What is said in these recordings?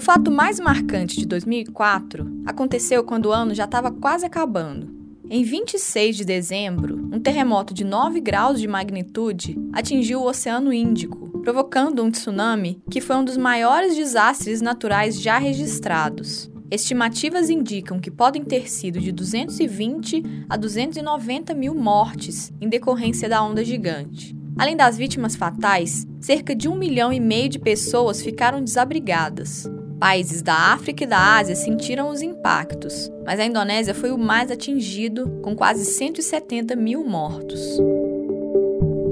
O fato mais marcante de 2004 aconteceu quando o ano já estava quase acabando. Em 26 de dezembro, um terremoto de 9 graus de magnitude atingiu o Oceano Índico, provocando um tsunami que foi um dos maiores desastres naturais já registrados. Estimativas indicam que podem ter sido de 220 a 290 mil mortes em decorrência da onda gigante. Além das vítimas fatais, cerca de um milhão e meio de pessoas ficaram desabrigadas. Países da África e da Ásia sentiram os impactos, mas a Indonésia foi o mais atingido, com quase 170 mil mortos.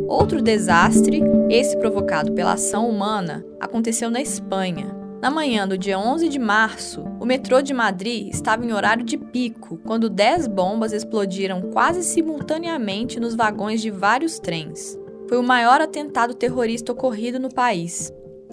Outro desastre, esse provocado pela ação humana, aconteceu na Espanha. Na manhã do dia 11 de março, o metrô de Madrid estava em horário de pico quando 10 bombas explodiram quase simultaneamente nos vagões de vários trens foi o maior atentado terrorista ocorrido no país.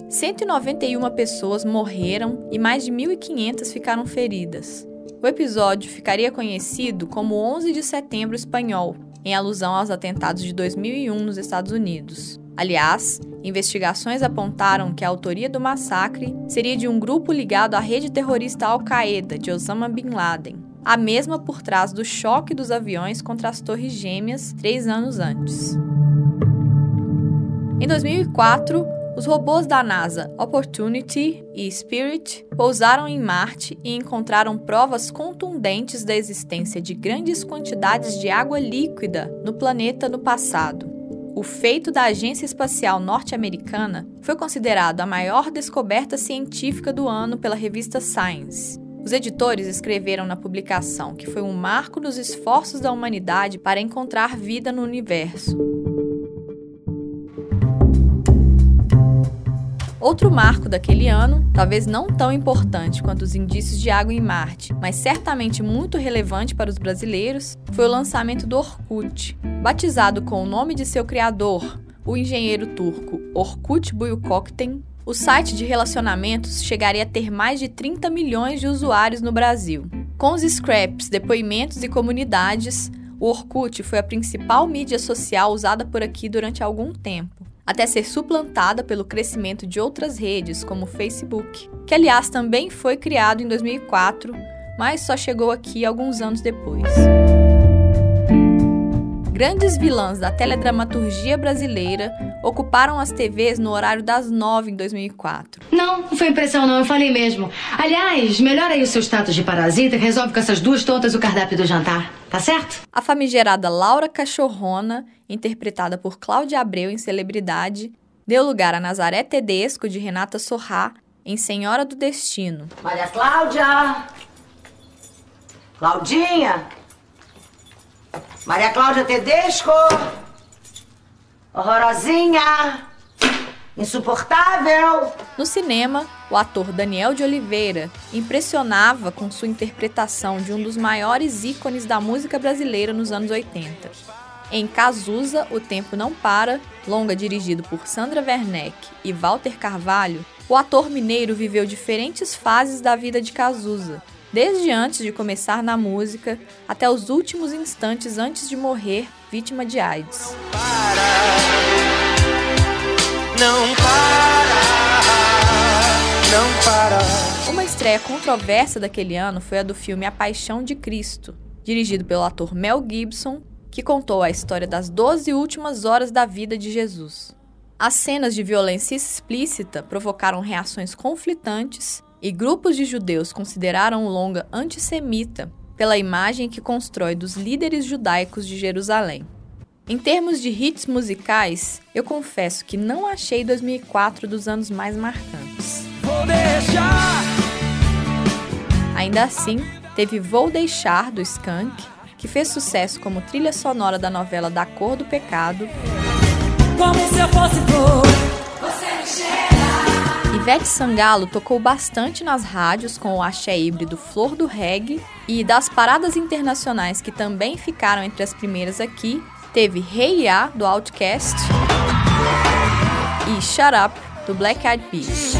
191 pessoas morreram e mais de 1.500 ficaram feridas. O episódio ficaria conhecido como 11 de setembro espanhol, em alusão aos atentados de 2001 nos Estados Unidos. Aliás, investigações apontaram que a autoria do massacre seria de um grupo ligado à rede terrorista Al-Qaeda de Osama Bin Laden, a mesma por trás do choque dos aviões contra as Torres Gêmeas três anos antes. Em 2004, os robôs da NASA Opportunity e Spirit pousaram em Marte e encontraram provas contundentes da existência de grandes quantidades de água líquida no planeta no passado. O feito da Agência Espacial Norte-Americana foi considerado a maior descoberta científica do ano pela revista Science. Os editores escreveram na publicação que foi um marco nos esforços da humanidade para encontrar vida no universo. Outro marco daquele ano, talvez não tão importante quanto os indícios de água em Marte, mas certamente muito relevante para os brasileiros, foi o lançamento do Orkut. Batizado com o nome de seu criador, o engenheiro turco Orkut Buyukokten, o site de relacionamentos chegaria a ter mais de 30 milhões de usuários no Brasil. Com os scraps, depoimentos e comunidades, o Orkut foi a principal mídia social usada por aqui durante algum tempo até ser suplantada pelo crescimento de outras redes, como o Facebook, que aliás também foi criado em 2004, mas só chegou aqui alguns anos depois. Grandes vilãs da teledramaturgia brasileira ocuparam as TVs no horário das nove em 2004. Não, não foi impressão não, eu falei mesmo. Aliás, melhora aí o seu status de parasita e resolve com essas duas tontas o cardápio do jantar, tá certo? A famigerada Laura Cachorrona, interpretada por Cláudia Abreu em Celebridade, deu lugar a Nazaré Tedesco de Renata Sorrá em Senhora do Destino. Maria Cláudia! Claudinha! Maria Cláudia Tedesco! Horrorosinha! Insuportável! No cinema, o ator Daniel de Oliveira impressionava com sua interpretação de um dos maiores ícones da música brasileira nos anos 80. Em Cazuza, O Tempo Não Para, longa dirigido por Sandra Werneck e Walter Carvalho, o ator mineiro viveu diferentes fases da vida de Cazuza, desde antes de começar na música até os últimos instantes antes de morrer vítima de AIDS. Não para, não para, não para. Uma estreia controversa daquele ano foi a do filme A Paixão de Cristo, dirigido pelo ator Mel Gibson, que contou a história das 12 últimas horas da vida de Jesus. As cenas de violência explícita provocaram reações conflitantes e grupos de judeus consideraram o longa antissemita pela imagem que constrói dos líderes judaicos de Jerusalém. Em termos de hits musicais, eu confesso que não achei 2004 dos anos mais marcantes. Ainda assim, teve Vou Deixar do Skank, que fez sucesso como trilha sonora da novela Da Cor do Pecado. Como se eu fosse Ivete Sangalo tocou bastante nas rádios com o axé híbrido Flor do Reggae e das paradas internacionais que também ficaram entre as primeiras aqui, teve Hey Ya do Outcast e Shut Up do Black Eyed Peas.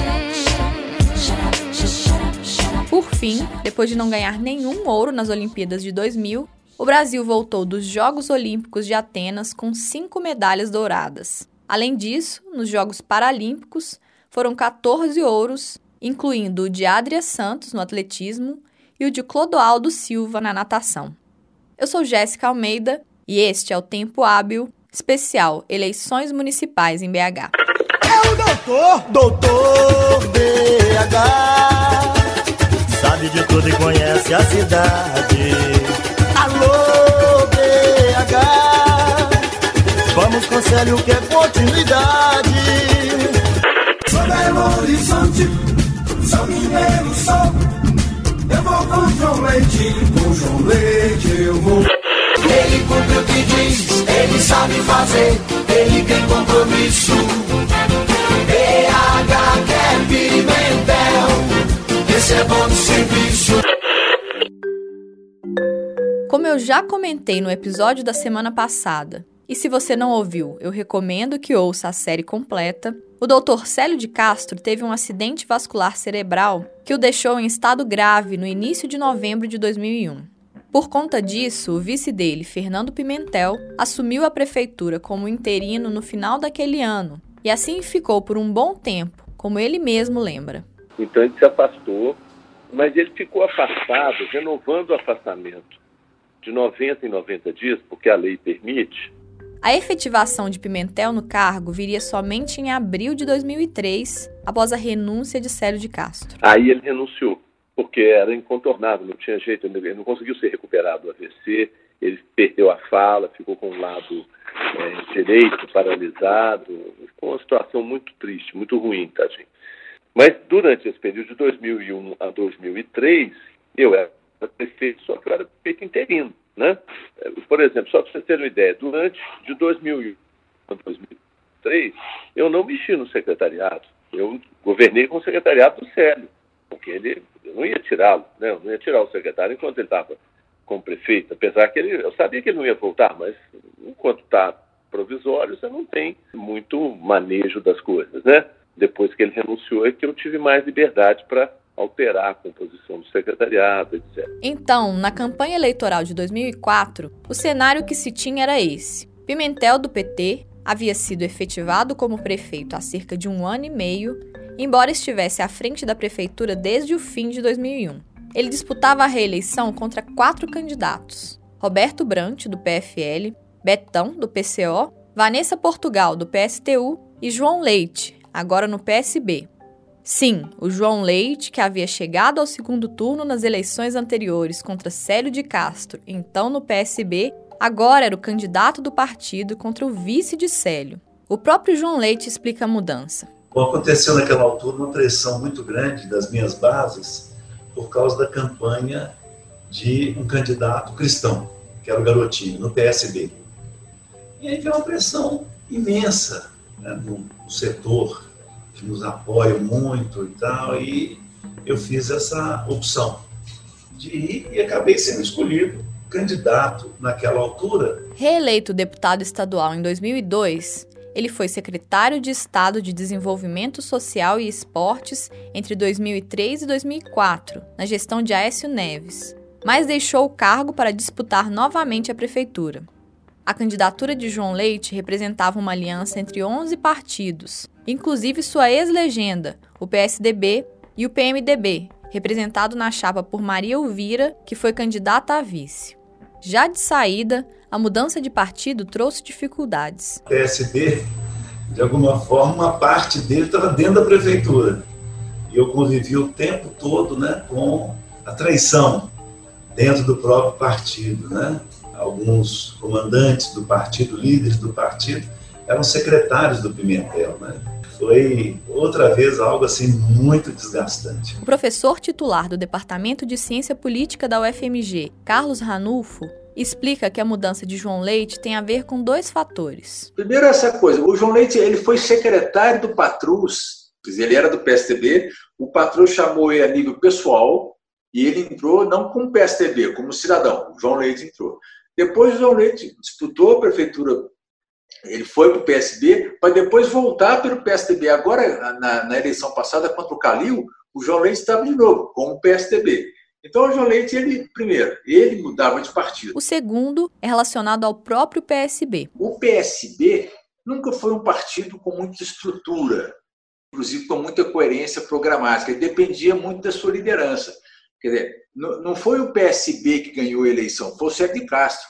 Por fim, depois de não ganhar nenhum ouro nas Olimpíadas de 2000, o Brasil voltou dos Jogos Olímpicos de Atenas com cinco medalhas douradas. Além disso, nos Jogos Paralímpicos, foram 14 ouros incluindo o de Adria Santos no atletismo e o de Clodoaldo Silva na natação. Eu sou Jéssica Almeida e este é o Tempo Hábil especial Eleições Municipais em BH. É o doutor, doutor BH. Sabe de tudo e conhece a cidade. Alô, BH. Vamos, conselho, que é continuidade. Belo Horizonte, sou mineiro, sou. Eu vou com João Leite, com João Leite eu vou. Ele cumpre o que diz, ele sabe fazer, ele tem compromisso. BH quer Pimentel, esse é bom serviço. Como eu já comentei no episódio da semana passada, e se você não ouviu, eu recomendo que ouça a série completa. O Dr. Célio de Castro teve um acidente vascular cerebral que o deixou em estado grave no início de novembro de 2001. Por conta disso, o vice dele, Fernando Pimentel, assumiu a prefeitura como interino no final daquele ano e assim ficou por um bom tempo, como ele mesmo lembra. Então ele se afastou, mas ele ficou afastado, renovando o afastamento de 90 em 90 dias, porque a lei permite, a efetivação de Pimentel no cargo viria somente em abril de 2003, após a renúncia de Célio de Castro. Aí ele renunciou, porque era incontornável, não tinha jeito, ele não conseguiu ser recuperado do AVC, ele perdeu a fala, ficou com o lado é, direito paralisado, ficou uma situação muito triste, muito ruim, tadinho. Mas durante esse período de 2001 a 2003, eu era prefeito, só que eu era prefeito interino. Né? Por exemplo, só para você ter uma ideia, durante de 2001 a 2003, eu não mexi no secretariado. Eu governei com o secretariado do Célio, porque ele, eu não ia tirá-lo, né? eu não ia tirar o secretário enquanto ele estava como prefeito, apesar que ele, eu sabia que ele não ia voltar, mas enquanto está provisório, você não tem muito manejo das coisas, né? Depois que ele renunciou é que eu tive mais liberdade para alterar a composição do secretariado, etc. Então, na campanha eleitoral de 2004, o cenário que se tinha era esse: Pimentel, do PT, havia sido efetivado como prefeito há cerca de um ano e meio, embora estivesse à frente da prefeitura desde o fim de 2001. Ele disputava a reeleição contra quatro candidatos: Roberto Brant, do PFL, Betão, do PCO, Vanessa Portugal, do PSTU e João Leite, agora no PSB, Sim, o João Leite, que havia chegado ao segundo turno nas eleições anteriores contra Célio de Castro, então no PSB, agora era o candidato do partido contra o vice de Célio. O próprio João Leite explica a mudança. Aconteceu naquela altura uma pressão muito grande das minhas bases por causa da campanha de um candidato cristão, que era o Garotinho, no PSB. E aí veio uma pressão imensa né, no, no setor que nos apoiam muito e tal, e eu fiz essa opção de ir e acabei sendo escolhido candidato naquela altura. Reeleito deputado estadual em 2002, ele foi secretário de Estado de Desenvolvimento Social e Esportes entre 2003 e 2004, na gestão de Aécio Neves, mas deixou o cargo para disputar novamente a prefeitura. A candidatura de João Leite representava uma aliança entre 11 partidos, inclusive sua ex-legenda, o PSDB e o PMDB, representado na chapa por Maria Elvira, que foi candidata a vice. Já de saída, a mudança de partido trouxe dificuldades. O PSD, de alguma forma, uma parte dele estava dentro da prefeitura. E eu convivi o tempo todo né, com a traição dentro do próprio partido. Né? Alguns comandantes do partido, líderes do partido, eram secretários do Pimentel. Né? foi outra vez algo assim muito desgastante. O professor titular do Departamento de Ciência Política da UFMG, Carlos Ranulfo, explica que a mudança de João Leite tem a ver com dois fatores. Primeiro essa coisa, o João Leite ele foi secretário do Patrus, ele era do PSDB, o Patrus chamou ele a nível pessoal e ele entrou não como PSDB, como cidadão. O João Leite entrou. Depois o João Leite disputou a prefeitura ele foi para o PSB, para depois voltar pelo PSDB. Agora, na, na, eleição passada contra o Calil, o João Leite estava de novo, com o PSDB. Então, o João Leite, ele, primeiro, ele mudava de partido. O segundo é relacionado ao próprio PSB. O PSB nunca foi um partido com muita estrutura. inclusive com muita coerência programática, e dependia muito da sua liderança. Quer dizer, não foi o PSB que ganhou a eleição, foi o Sérgio de Castro.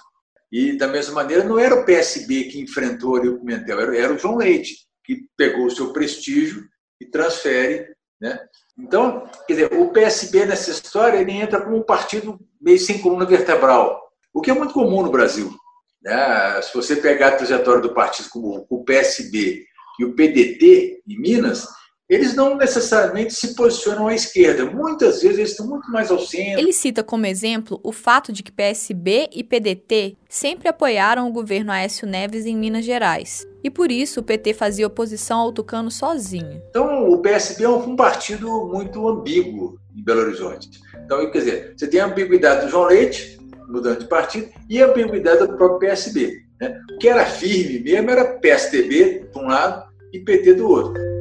E, da mesma maneira, não era o PSB que enfrentou o Pimentel, era, era o João Leite, que pegou o seu prestígio e transfere. Né? Então, quer dizer, o PSB nessa história ele entra como um partido meio sem coluna vertebral, o que é muito comum no Brasil. Né? Se você pegar a trajetória do partido como o PSB e o PDT em Minas, eles não necessariamente se posicionam à esquerda. Muitas vezes eles estão muito mais ao centro. Ele cita como exemplo o fato de que PSB e PDT sempre apoiaram o governo Aécio Neves em Minas Gerais. E por isso o PT fazia oposição ao Tucano sozinho. Então o PSB é um partido muito ambíguo em Belo Horizonte. Então, quer dizer, você tem a ambiguidade do João Leite, mudando de partido, e a ambiguidade do próprio PSB. Né? O que era firme mesmo era PSDB de um lado e PT do outro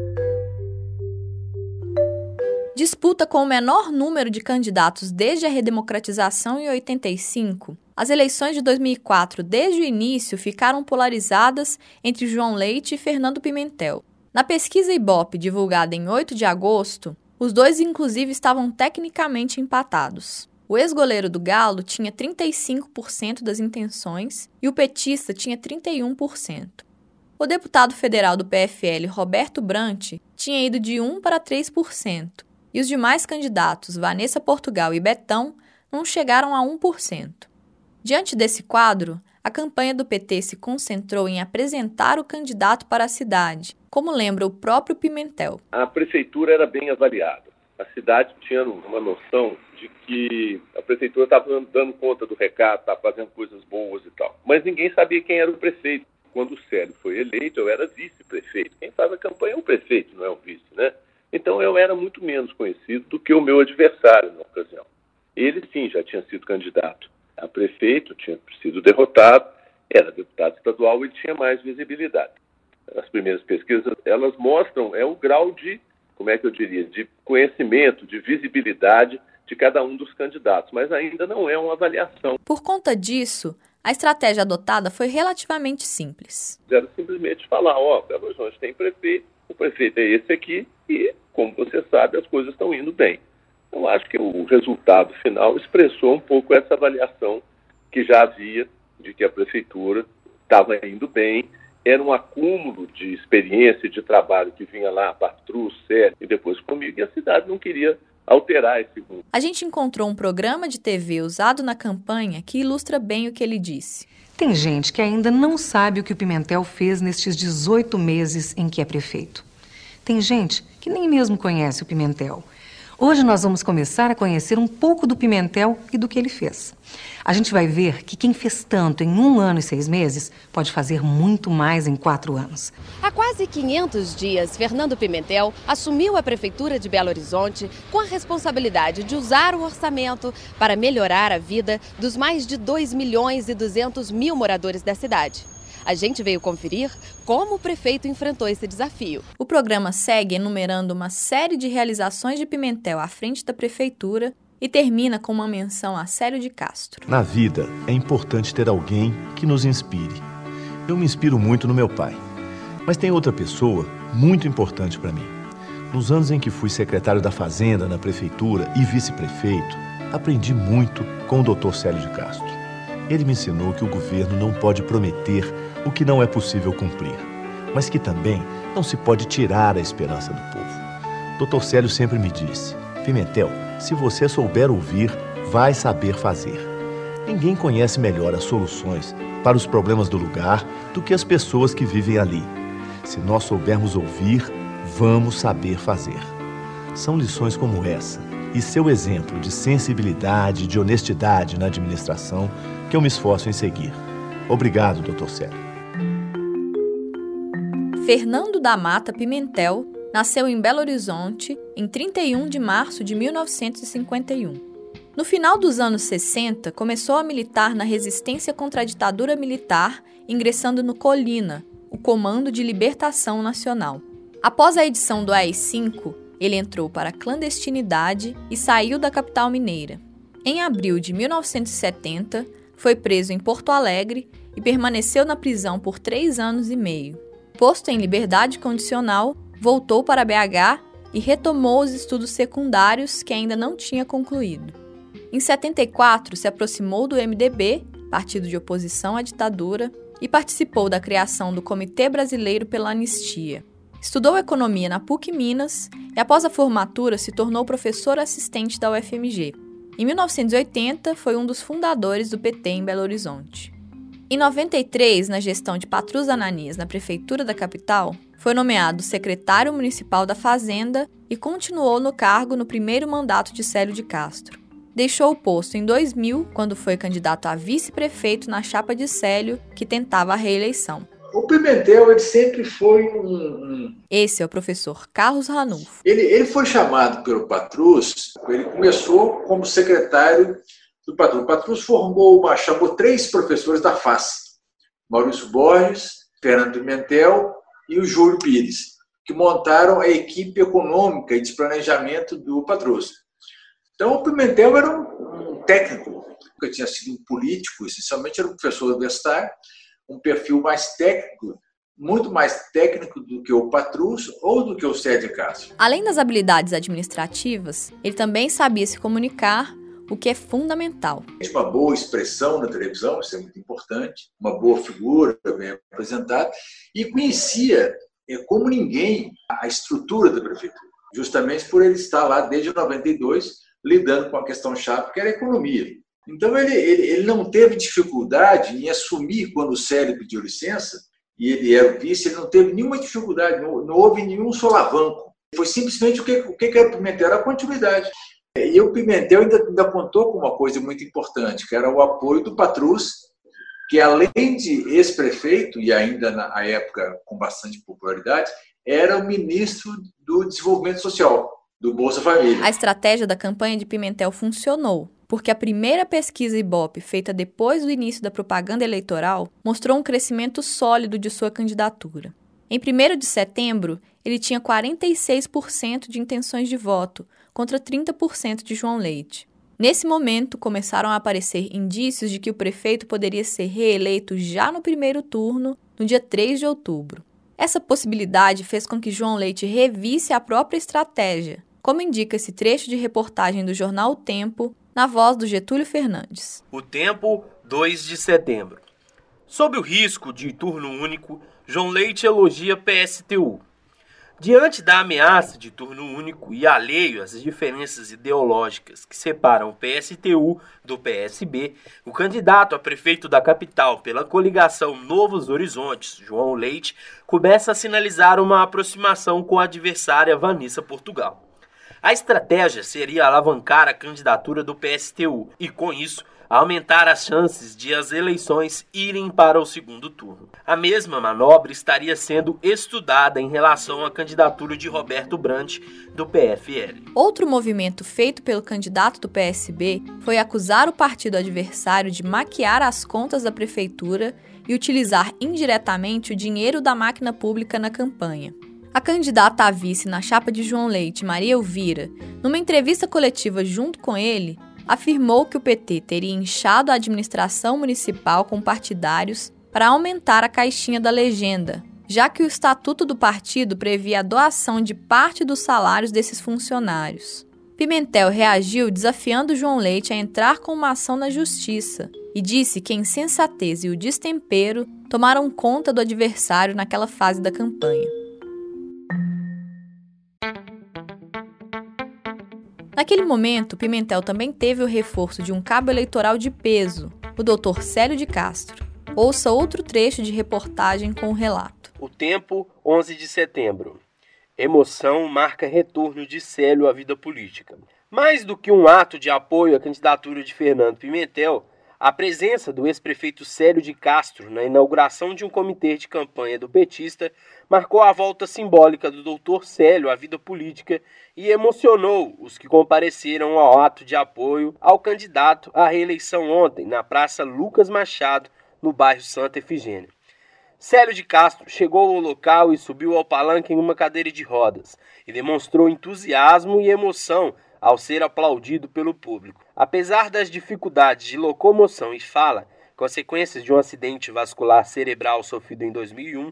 disputa com o menor número de candidatos desde a redemocratização em 85, as eleições de 2004, desde o início, ficaram polarizadas entre João Leite e Fernando Pimentel. Na pesquisa Ibope, divulgada em 8 de agosto, os dois inclusive estavam tecnicamente empatados. O ex-goleiro do Galo tinha 35% das intenções e o petista tinha 31%. O deputado federal do PFL, Roberto Brant, tinha ido de 1 para 3%, e os demais candidatos, Vanessa Portugal e Betão, não chegaram a 1%. Diante desse quadro, a campanha do PT se concentrou em apresentar o candidato para a cidade, como lembra o próprio Pimentel. A prefeitura era bem avaliada. A cidade tinha uma noção de que a prefeitura estava dando conta do recado, estava fazendo coisas boas e tal. Mas ninguém sabia quem era o prefeito. Quando o Célio foi eleito, eu era vice-prefeito. Quem faz a campanha é o prefeito, não é o vice, né? Então eu era muito menos conhecido do que o meu adversário na ocasião. Ele sim já tinha sido candidato a prefeito, tinha sido derrotado, era deputado estadual e tinha mais visibilidade. As primeiras pesquisas, elas mostram é o grau de, como é que eu diria, de conhecimento, de visibilidade de cada um dos candidatos, mas ainda não é uma avaliação. Por conta disso, a estratégia adotada foi relativamente simples. Era simplesmente falar, ó, oh, Belo Horizonte tem prefeito, o prefeito é esse aqui e como você sabe, as coisas estão indo bem. Eu acho que o resultado final expressou um pouco essa avaliação que já havia de que a prefeitura estava indo bem, era um acúmulo de experiência de trabalho que vinha lá, Patrus, Sérgio e depois comigo, e a cidade não queria alterar esse mundo. A gente encontrou um programa de TV usado na campanha que ilustra bem o que ele disse. Tem gente que ainda não sabe o que o Pimentel fez nestes 18 meses em que é prefeito. Tem gente que nem mesmo conhece o Pimentel. Hoje nós vamos começar a conhecer um pouco do Pimentel e do que ele fez. A gente vai ver que quem fez tanto em um ano e seis meses pode fazer muito mais em quatro anos. Há quase 500 dias, Fernando Pimentel assumiu a Prefeitura de Belo Horizonte com a responsabilidade de usar o orçamento para melhorar a vida dos mais de 2 milhões e 200 mil moradores da cidade. A gente veio conferir como o prefeito enfrentou esse desafio. O programa segue enumerando uma série de realizações de Pimentel à frente da prefeitura e termina com uma menção a Célio de Castro. Na vida é importante ter alguém que nos inspire. Eu me inspiro muito no meu pai, mas tem outra pessoa muito importante para mim. Nos anos em que fui secretário da Fazenda na prefeitura e vice-prefeito, aprendi muito com o Dr. Célio de Castro. Ele me ensinou que o governo não pode prometer o que não é possível cumprir, mas que também não se pode tirar a esperança do povo. Dr. Célio sempre me disse: Pimentel, se você souber ouvir, vai saber fazer. Ninguém conhece melhor as soluções para os problemas do lugar do que as pessoas que vivem ali. Se nós soubermos ouvir, vamos saber fazer. São lições como essa e seu exemplo de sensibilidade e de honestidade na administração que eu me esforço em seguir. Obrigado, Dr. Célio. Fernando da Mata Pimentel nasceu em Belo Horizonte em 31 de março de 1951. No final dos anos 60, começou a militar na resistência contra a ditadura militar, ingressando no Colina, o Comando de Libertação Nacional. Após a edição do AI-5, ele entrou para a clandestinidade e saiu da capital mineira. Em abril de 1970, foi preso em Porto Alegre e permaneceu na prisão por três anos e meio. Posto em liberdade condicional, voltou para BH e retomou os estudos secundários que ainda não tinha concluído. Em 74, se aproximou do MDB, partido de oposição à ditadura, e participou da criação do Comitê Brasileiro pela Anistia. Estudou economia na PUC Minas e, após a formatura, se tornou professor assistente da UFMG. Em 1980, foi um dos fundadores do PT em Belo Horizonte. Em 93, na gestão de Patrus Ananias na prefeitura da capital, foi nomeado secretário municipal da Fazenda e continuou no cargo no primeiro mandato de Célio de Castro. Deixou o posto em 2000, quando foi candidato a vice-prefeito na chapa de Célio, que tentava a reeleição. O Pimentel ele sempre foi um. Esse é o professor Carlos Ranulfo. Ele, ele foi chamado pelo Patrus, ele começou como secretário do Patrus. O Patrus formou uma, chamou três professores da FACE, Maurício Borges, Fernando Pimentel e o Júlio Pires, que montaram a equipe econômica e de planejamento do Patrus. Então, o Pimentel era um, um técnico, que tinha sido um político, essencialmente era um professor universitário, um perfil mais técnico, muito mais técnico do que o Patrus ou do que o Sérgio Castro. Além das habilidades administrativas, ele também sabia se comunicar, o que é fundamental. Uma boa expressão na televisão, isso é muito importante, uma boa figura bem apresentada, e conhecia é, como ninguém a estrutura da prefeitura, justamente por ele estar lá desde 92 lidando com a questão chave que era a economia. Então, ele, ele, ele não teve dificuldade em assumir quando o Célio pediu licença, e ele era o vice, ele não teve nenhuma dificuldade, não, não houve nenhum solavanco. Foi simplesmente o que, o que era o Pimentel? Era a continuidade. E o Pimentel ainda, ainda contou com uma coisa muito importante, que era o apoio do Patrus, que além de ex-prefeito, e ainda na época com bastante popularidade, era o ministro do Desenvolvimento Social, do Bolsa Família. A estratégia da campanha de Pimentel funcionou, porque a primeira pesquisa Ibope feita depois do início da propaganda eleitoral mostrou um crescimento sólido de sua candidatura. Em 1 de setembro, ele tinha 46% de intenções de voto, contra 30% de João Leite. Nesse momento, começaram a aparecer indícios de que o prefeito poderia ser reeleito já no primeiro turno, no dia 3 de outubro. Essa possibilidade fez com que João Leite revisse a própria estratégia, como indica esse trecho de reportagem do jornal O Tempo, na voz do Getúlio Fernandes. O Tempo, 2 de setembro. Sob o risco de turno único, João Leite elogia PSTU. Diante da ameaça de turno único e alheio às diferenças ideológicas que separam o PSTU do PSB, o candidato a prefeito da capital pela coligação Novos Horizontes, João Leite, começa a sinalizar uma aproximação com a adversária Vanessa Portugal. A estratégia seria alavancar a candidatura do PSTU e, com isso, aumentar as chances de as eleições irem para o segundo turno. A mesma manobra estaria sendo estudada em relação à candidatura de Roberto Brandt, do PFL. Outro movimento feito pelo candidato do PSB foi acusar o partido adversário de maquiar as contas da prefeitura e utilizar indiretamente o dinheiro da máquina pública na campanha. A candidata a vice na chapa de João Leite, Maria Elvira, numa entrevista coletiva junto com ele, afirmou que o PT teria inchado a administração municipal com partidários para aumentar a caixinha da legenda, já que o estatuto do partido previa a doação de parte dos salários desses funcionários. Pimentel reagiu desafiando João Leite a entrar com uma ação na justiça e disse que a insensatez e o destempero tomaram conta do adversário naquela fase da campanha. Naquele momento, Pimentel também teve o reforço de um cabo eleitoral de peso, o Dr. Célio de Castro. Ouça outro trecho de reportagem com o relato. O tempo, 11 de setembro. Emoção marca retorno de Célio à vida política. Mais do que um ato de apoio à candidatura de Fernando Pimentel, a presença do ex-prefeito Célio de Castro na inauguração de um comitê de campanha do petista marcou a volta simbólica do doutor Célio à vida política e emocionou os que compareceram ao ato de apoio ao candidato à reeleição ontem na Praça Lucas Machado, no bairro Santa Efigênia. Célio de Castro chegou ao local e subiu ao palanque em uma cadeira de rodas e demonstrou entusiasmo e emoção ao ser aplaudido pelo público. Apesar das dificuldades de locomoção e fala, consequências de um acidente vascular cerebral sofrido em 2001,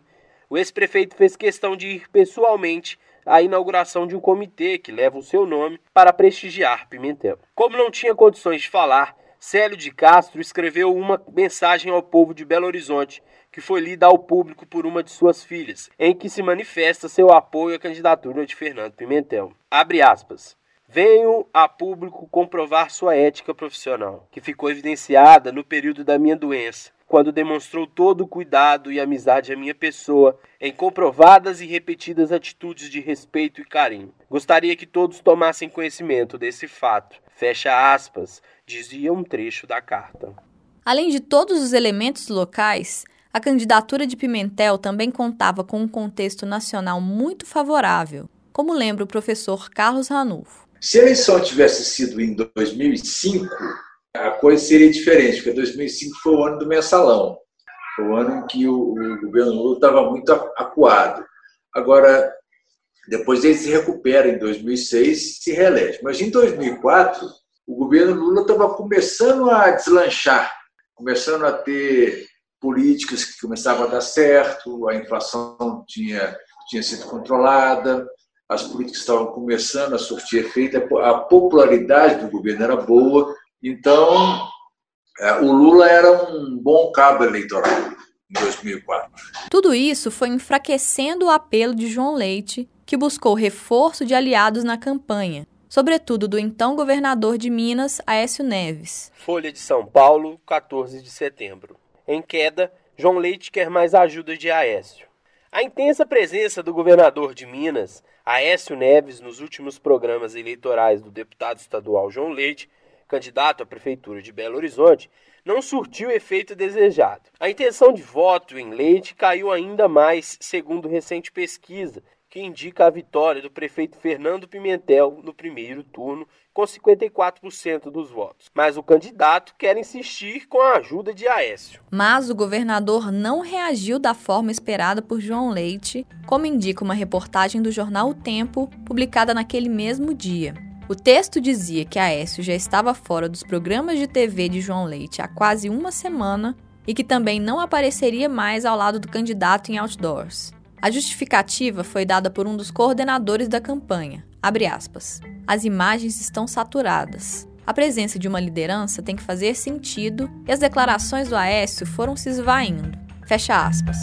o ex-prefeito fez questão de ir pessoalmente à inauguração de um comitê que leva o seu nome para prestigiar Pimentel. Como não tinha condições de falar, Célio de Castro escreveu uma mensagem ao povo de Belo Horizonte, que foi lida ao público por uma de suas filhas, em que se manifesta seu apoio à candidatura de Fernando Pimentel. Abre aspas. Venho a público comprovar sua ética profissional, que ficou evidenciada no período da minha doença, quando demonstrou todo o cuidado e amizade à minha pessoa em comprovadas e repetidas atitudes de respeito e carinho. Gostaria que todos tomassem conhecimento desse fato. Fecha aspas, dizia um trecho da carta. Além de todos os elementos locais, a candidatura de Pimentel também contava com um contexto nacional muito favorável, como lembra o professor Carlos Ranulfo. Se a eleição tivesse sido em 2005, a coisa seria diferente, porque 2005 foi o ano do mensalão. Foi o ano em que o, o governo Lula estava muito acuado. Agora, depois ele se recupera em 2006 e se reelege. Mas em 2004, o governo Lula estava começando a deslanchar, começando a ter políticas que começavam a dar certo, a inflação tinha, tinha sido controlada, as políticas estavam começando a surtir efeito, a popularidade do governo era boa então, é, o Lula era um bom cabo eleitoral em 2004. Tudo isso foi enfraquecendo o apelo de João Leite, que buscou reforço de aliados na campanha, sobretudo do então governador de Minas, Aécio Neves. Folha de São Paulo, 14 de setembro. Em queda, João Leite quer mais ajuda de Aécio. A intensa presença do governador de Minas, Aécio Neves, nos últimos programas eleitorais do deputado estadual João Leite candidato à prefeitura de Belo Horizonte, não surtiu o efeito desejado. A intenção de voto em Leite caiu ainda mais, segundo recente pesquisa, que indica a vitória do prefeito Fernando Pimentel no primeiro turno, com 54% dos votos. Mas o candidato quer insistir com a ajuda de Aécio. Mas o governador não reagiu da forma esperada por João Leite, como indica uma reportagem do jornal O Tempo, publicada naquele mesmo dia. O texto dizia que Aécio já estava fora dos programas de TV de João Leite há quase uma semana e que também não apareceria mais ao lado do candidato em outdoors. A justificativa foi dada por um dos coordenadores da campanha. Aspas, as imagens estão saturadas. A presença de uma liderança tem que fazer sentido e as declarações do Aécio foram se esvaindo. Fecha aspas.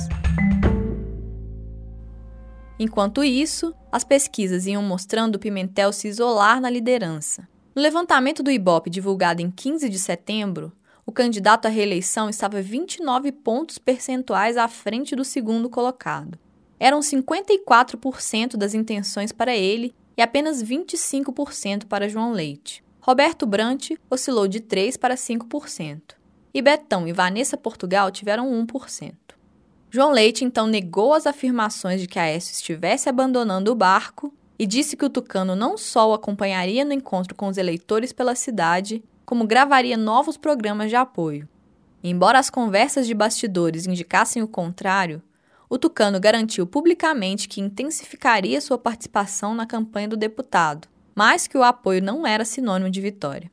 Enquanto isso, as pesquisas iam mostrando Pimentel se isolar na liderança. No levantamento do Ibope divulgado em 15 de setembro, o candidato à reeleição estava 29 pontos percentuais à frente do segundo colocado. Eram 54% das intenções para ele e apenas 25% para João Leite. Roberto Brant oscilou de 3 para 5%. E Betão e Vanessa Portugal tiveram 1%. João Leite então negou as afirmações de que Aécio estivesse abandonando o barco e disse que o Tucano não só o acompanharia no encontro com os eleitores pela cidade, como gravaria novos programas de apoio. Embora as conversas de bastidores indicassem o contrário, o Tucano garantiu publicamente que intensificaria sua participação na campanha do deputado, mas que o apoio não era sinônimo de vitória.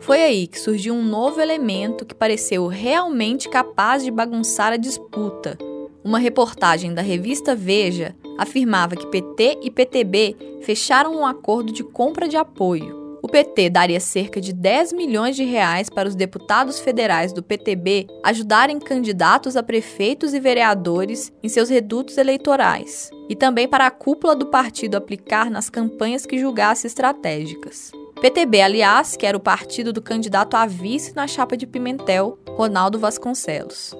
Foi aí que surgiu um novo elemento que pareceu realmente capaz de bagunçar a disputa. Uma reportagem da revista Veja afirmava que PT e PTB fecharam um acordo de compra de apoio. O PT daria cerca de 10 milhões de reais para os deputados federais do PTB ajudarem candidatos a prefeitos e vereadores em seus redutos eleitorais, e também para a cúpula do partido aplicar nas campanhas que julgasse estratégicas. PTB, aliás, que era o partido do candidato a vice na chapa de Pimentel, Ronaldo Vasconcelos.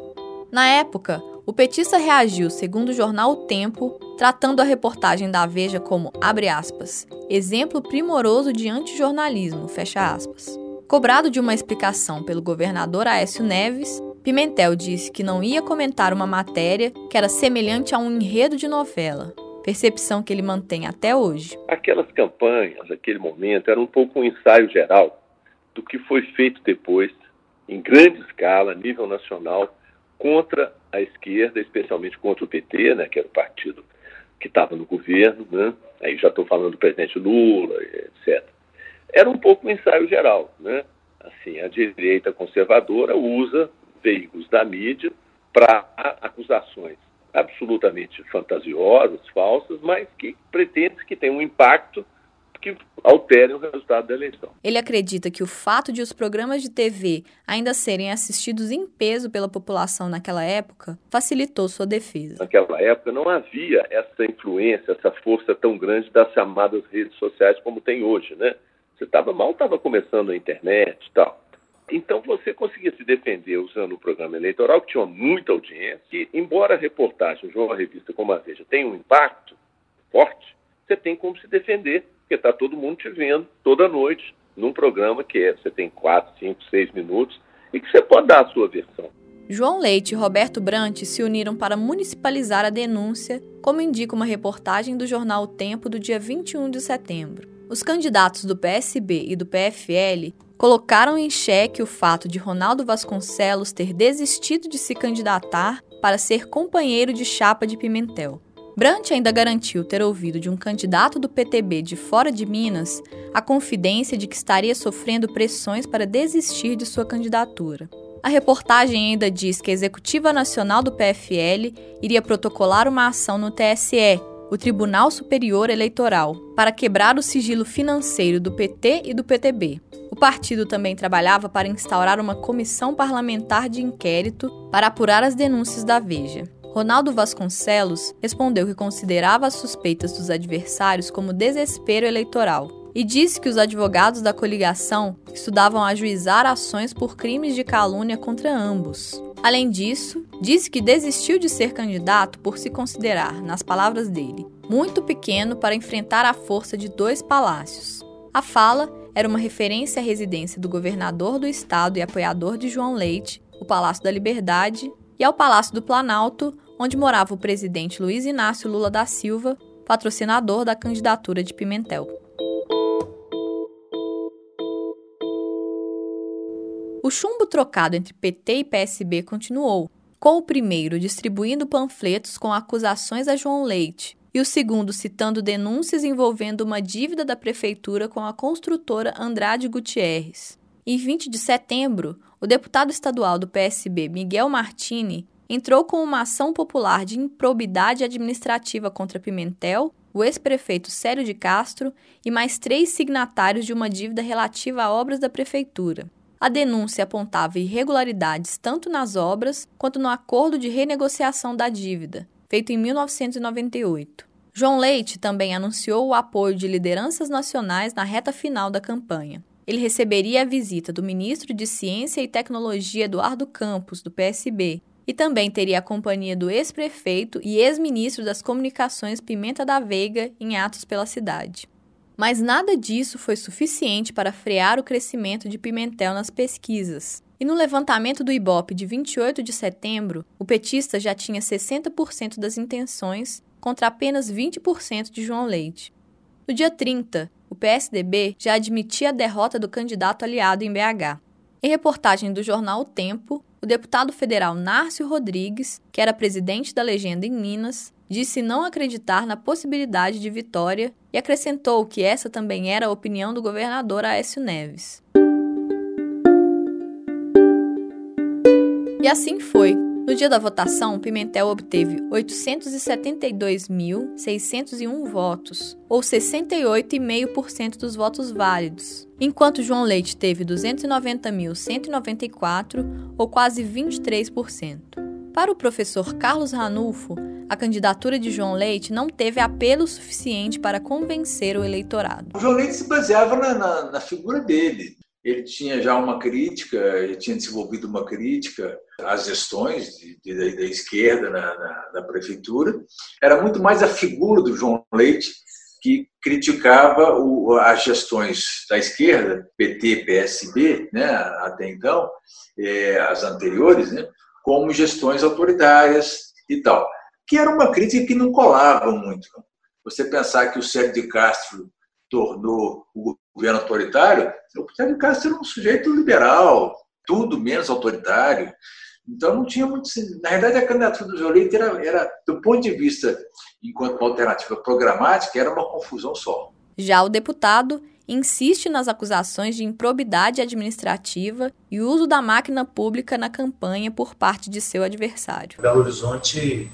Na época, o petista reagiu, segundo o jornal O Tempo, tratando a reportagem da Veja como, abre aspas, exemplo primoroso de antijornalismo, fecha aspas. Cobrado de uma explicação pelo governador Aécio Neves, Pimentel disse que não ia comentar uma matéria que era semelhante a um enredo de novela, percepção que ele mantém até hoje. Aquelas campanhas, aquele momento, era um pouco um ensaio geral do que foi feito depois, em grande escala, a nível nacional, contra a esquerda, especialmente contra o PT, né, que era o partido que estava no governo, né? aí já estou falando do presidente Lula, etc. Era um pouco um ensaio geral. Né? Assim, a direita conservadora usa veículos da mídia para acusações absolutamente fantasiosas, falsas, mas que pretende que tenham um impacto que alterem o resultado da eleição. Ele acredita que o fato de os programas de TV ainda serem assistidos em peso pela população naquela época facilitou sua defesa. Naquela época não havia essa influência, essa força tão grande das chamadas redes sociais como tem hoje, né? Você estava mal, estava começando a internet e tal. Então você conseguia se defender usando o programa eleitoral, que tinha muita audiência, que embora a reportagem de uma revista como a Veja tenha um impacto forte, você tem como se defender porque está todo mundo te vendo toda noite num programa que é, você tem quatro, cinco, seis minutos e que você pode dar a sua versão. João Leite e Roberto Brant se uniram para municipalizar a denúncia, como indica uma reportagem do jornal O Tempo do dia 21 de setembro. Os candidatos do PSB e do PFL colocaram em xeque o fato de Ronaldo Vasconcelos ter desistido de se candidatar para ser companheiro de chapa de Pimentel. Brant ainda garantiu ter ouvido de um candidato do PTB de fora de Minas a confidência de que estaria sofrendo pressões para desistir de sua candidatura. A reportagem ainda diz que a Executiva Nacional do PFL iria protocolar uma ação no TSE, o Tribunal Superior Eleitoral, para quebrar o sigilo financeiro do PT e do PTB. O partido também trabalhava para instaurar uma comissão parlamentar de inquérito para apurar as denúncias da Veja. Ronaldo Vasconcelos respondeu que considerava as suspeitas dos adversários como desespero eleitoral e disse que os advogados da coligação estudavam ajuizar ações por crimes de calúnia contra ambos. Além disso, disse que desistiu de ser candidato por se considerar, nas palavras dele, muito pequeno para enfrentar a força de dois palácios. A fala era uma referência à residência do governador do estado e apoiador de João Leite, o Palácio da Liberdade, e ao Palácio do Planalto, onde morava o presidente Luiz Inácio Lula da Silva, patrocinador da candidatura de Pimentel. O chumbo trocado entre PT e PSB continuou, com o primeiro distribuindo panfletos com acusações a João Leite e o segundo citando denúncias envolvendo uma dívida da prefeitura com a construtora Andrade Gutierrez. Em 20 de setembro, o deputado estadual do PSB, Miguel Martini, entrou com uma ação popular de improbidade administrativa contra Pimentel, o ex-prefeito Célio de Castro e mais três signatários de uma dívida relativa a obras da prefeitura. A denúncia apontava irregularidades tanto nas obras quanto no acordo de renegociação da dívida, feito em 1998. João Leite também anunciou o apoio de lideranças nacionais na reta final da campanha ele receberia a visita do ministro de Ciência e Tecnologia Eduardo Campos, do PSB, e também teria a companhia do ex-prefeito e ex-ministro das Comunicações Pimenta da Veiga em atos pela cidade. Mas nada disso foi suficiente para frear o crescimento de Pimentel nas pesquisas. E no levantamento do Ibope de 28 de setembro, o petista já tinha 60% das intenções contra apenas 20% de João Leite. No dia 30, o PSDB já admitia a derrota do candidato aliado em BH. Em reportagem do jornal O Tempo, o deputado federal Nárcio Rodrigues, que era presidente da legenda em Minas, disse não acreditar na possibilidade de vitória e acrescentou que essa também era a opinião do governador Aécio Neves. E assim foi. No dia da votação, Pimentel obteve 872.601 votos, ou 68,5% dos votos válidos, enquanto João Leite teve 290.194, ou quase 23%. Para o professor Carlos Ranulfo, a candidatura de João Leite não teve apelo suficiente para convencer o eleitorado. O João Leite se baseava na, na, na figura dele ele tinha já uma crítica, ele tinha desenvolvido uma crítica às gestões de, de, da esquerda na, na, na, prefeitura. Era muito mais a figura do João Leite que criticava o, as gestões da esquerda, PT, PSB, né, até então, é, as anteriores, né, como gestões autoritárias e tal, que era uma crítica que não colava muito. Você pensar que o Sérgio de Castro tornou o governo autoritário, o Célio Castro era um sujeito liberal, tudo menos autoritário. Então não tinha muito. Na verdade, a candidatura do João era, era, do ponto de vista, enquanto uma alternativa programática, era uma confusão só. Já o deputado insiste nas acusações de improbidade administrativa e uso da máquina pública na campanha por parte de seu adversário. Belo Horizonte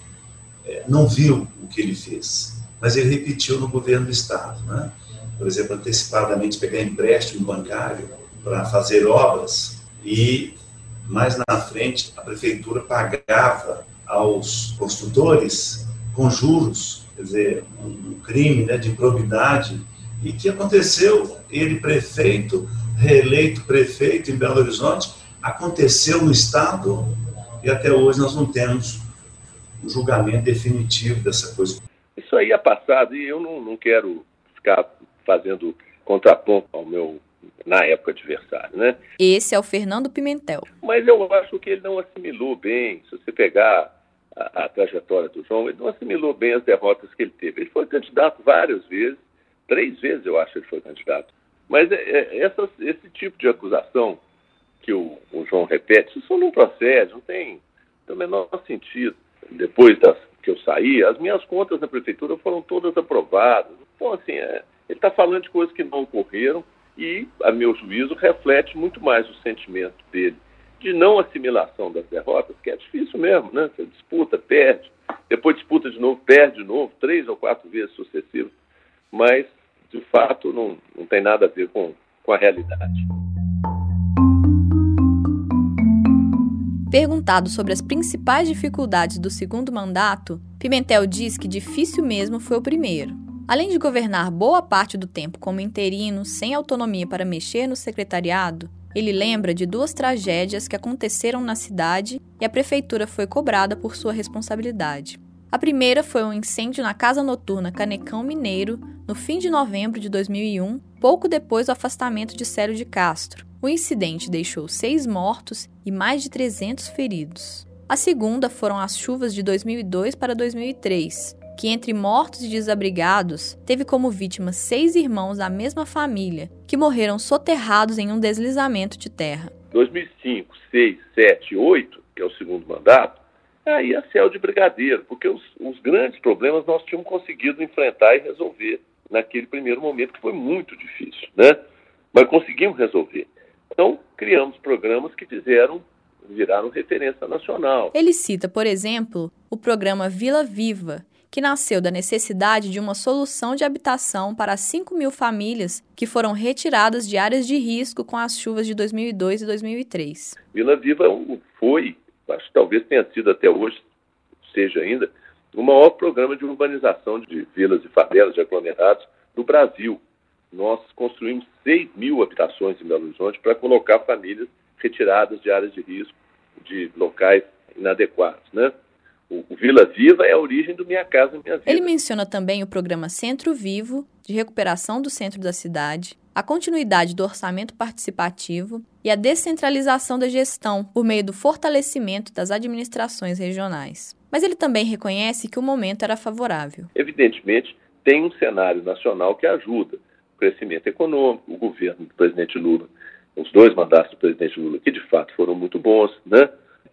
é, não viu o que ele fez, mas ele repetiu no governo do Estado. Né? Por exemplo, antecipadamente pegar empréstimo bancário para fazer obras e mais na frente a prefeitura pagava aos construtores com juros, quer dizer, um crime né, de improbidade e que aconteceu, ele prefeito, reeleito prefeito em Belo Horizonte, aconteceu no Estado e até hoje nós não temos um julgamento definitivo dessa coisa. Isso aí é passado e eu não, não quero ficar fazendo contraponto ao meu, na época, adversário, né? Esse é o Fernando Pimentel. Mas eu acho que ele não assimilou bem, se você pegar a, a trajetória do João, ele não assimilou bem as derrotas que ele teve. Ele foi candidato várias vezes, Três vezes eu acho que ele foi candidato. Mas é, é, essa, esse tipo de acusação que o, o, João repete, isso não procede, não tem, tem o menor sentido. Depois das, que eu saí, as minhas contas na prefeitura foram todas aprovadas. Então, assim, é, ele está falando de coisas que não ocorreram e, a meu juízo, reflete muito mais o sentimento dele de não assimilação das derrotas, que é difícil mesmo, né? Você disputa, perde, depois disputa de novo, perde de novo, três ou quatro vezes sucessivas mas de fato não, não tem nada a ver com, com a realidade. Perguntado sobre as principais dificuldades do segundo mandato, Pimentel diz que difícil mesmo foi o primeiro. Além de governar boa parte do tempo como interino, sem autonomia para mexer no secretariado, ele lembra de duas tragédias que aconteceram na cidade e a prefeitura foi cobrada por sua responsabilidade. A primeira foi um incêndio na casa noturna Canecão Mineiro, no fim de novembro de 2001, pouco depois do afastamento de Célio de Castro. O incidente deixou seis mortos e mais de 300 feridos. A segunda foram as chuvas de 2002 para 2003, que entre mortos e desabrigados teve como vítimas seis irmãos da mesma família, que morreram soterrados em um deslizamento de terra. 2005, 6, 7, 8, que é o segundo mandato, aí a céu de brigadeiro, porque os, os grandes problemas nós tínhamos conseguido enfrentar e resolver naquele primeiro momento, que foi muito difícil, né? Mas conseguimos resolver. Então, criamos programas que fizeram, viraram referência nacional. Ele cita, por exemplo, o programa Vila Viva, que nasceu da necessidade de uma solução de habitação para 5 mil famílias que foram retiradas de áreas de risco com as chuvas de 2002 e 2003. Vila Viva é foi acho que talvez tenha sido até hoje, seja ainda, o maior programa de urbanização de vilas e favelas, de aglomerados do Brasil. Nós construímos 6 mil habitações em Belo Horizonte para colocar famílias retiradas de áreas de risco, de locais inadequados, né? O, o Vila Viva é a origem do Minha Casa Minha Vida. Ele menciona também o programa Centro Vivo, de recuperação do centro da cidade, a continuidade do orçamento participativo e a descentralização da gestão por meio do fortalecimento das administrações regionais. Mas ele também reconhece que o momento era favorável. Evidentemente, tem um cenário nacional que ajuda o crescimento econômico, o governo do presidente Lula, os dois mandatos do presidente Lula, que de fato foram muito bons, né?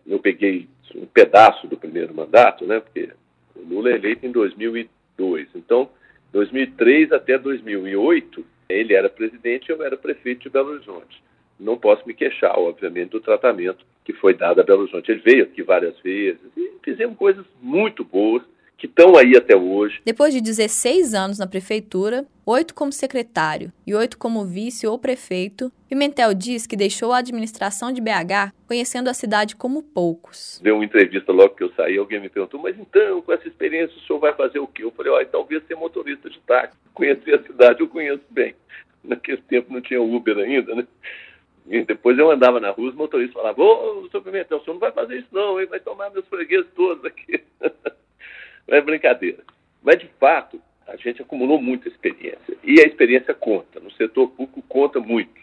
Eu peguei um pedaço do primeiro mandato, né? Porque o Lula é eleito em 2002. Então, 2003 até 2008, ele era presidente e eu era prefeito de Belo Horizonte. Não posso me queixar, obviamente, do tratamento que foi dado a Belo Horizonte. Ele veio aqui várias vezes e fizemos coisas muito boas que estão aí até hoje. Depois de 16 anos na prefeitura, oito como secretário e oito como vice ou prefeito, Pimentel diz que deixou a administração de BH conhecendo a cidade como poucos. Deu uma entrevista logo que eu saí, alguém me perguntou, mas então, com essa experiência, o senhor vai fazer o quê? Eu falei, olha, talvez ser motorista de táxi. Conhecer a cidade eu conheço bem. Naquele tempo não tinha Uber ainda, né? E depois eu andava na rua, os motoristas falavam, ô, senhor Pimentel, o senhor não vai fazer isso não, hein? vai tomar meus fregueses todos aqui. é brincadeira. Mas, de fato, a gente acumulou muita experiência. E a experiência conta. No setor público, conta muito.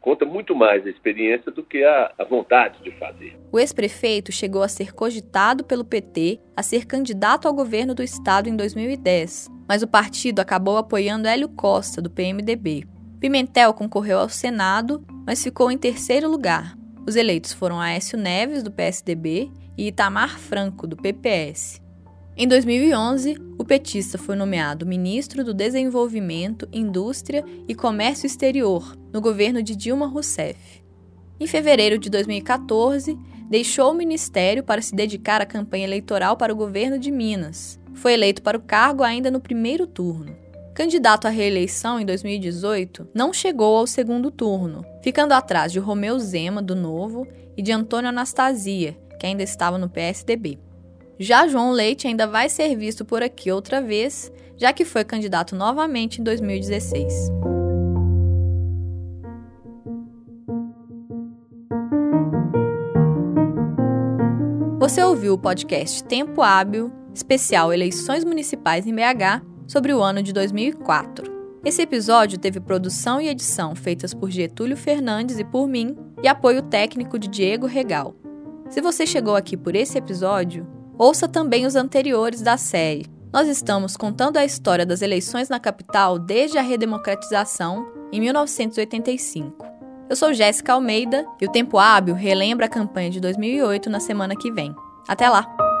Conta muito mais a experiência do que a, a vontade de fazer. O ex-prefeito chegou a ser cogitado pelo PT a ser candidato ao governo do estado em 2010, mas o partido acabou apoiando Hélio Costa, do PMDB. Pimentel concorreu ao Senado, mas ficou em terceiro lugar. Os eleitos foram Aécio Neves, do PSDB, e Itamar Franco, do PPS. Em 2011, o petista foi nomeado ministro do Desenvolvimento, Indústria e Comércio Exterior no governo de Dilma Rousseff. Em fevereiro de 2014, deixou o ministério para se dedicar à campanha eleitoral para o governo de Minas. Foi eleito para o cargo ainda no primeiro turno. Candidato à reeleição em 2018, não chegou ao segundo turno, ficando atrás de Romeu Zema, do Novo, e de Antônio Anastasia, que ainda estava no PSDB. Já João Leite ainda vai ser visto por aqui outra vez, já que foi candidato novamente em 2016. Você ouviu o podcast Tempo Hábil, especial Eleições Municipais em BH, sobre o ano de 2004. Esse episódio teve produção e edição feitas por Getúlio Fernandes e por mim, e apoio técnico de Diego Regal. Se você chegou aqui por esse episódio, ouça também os anteriores da série. Nós estamos contando a história das eleições na capital desde a redemocratização, em 1985. Eu sou Jéssica Almeida e o Tempo Hábil relembra a campanha de 2008 na semana que vem. Até lá!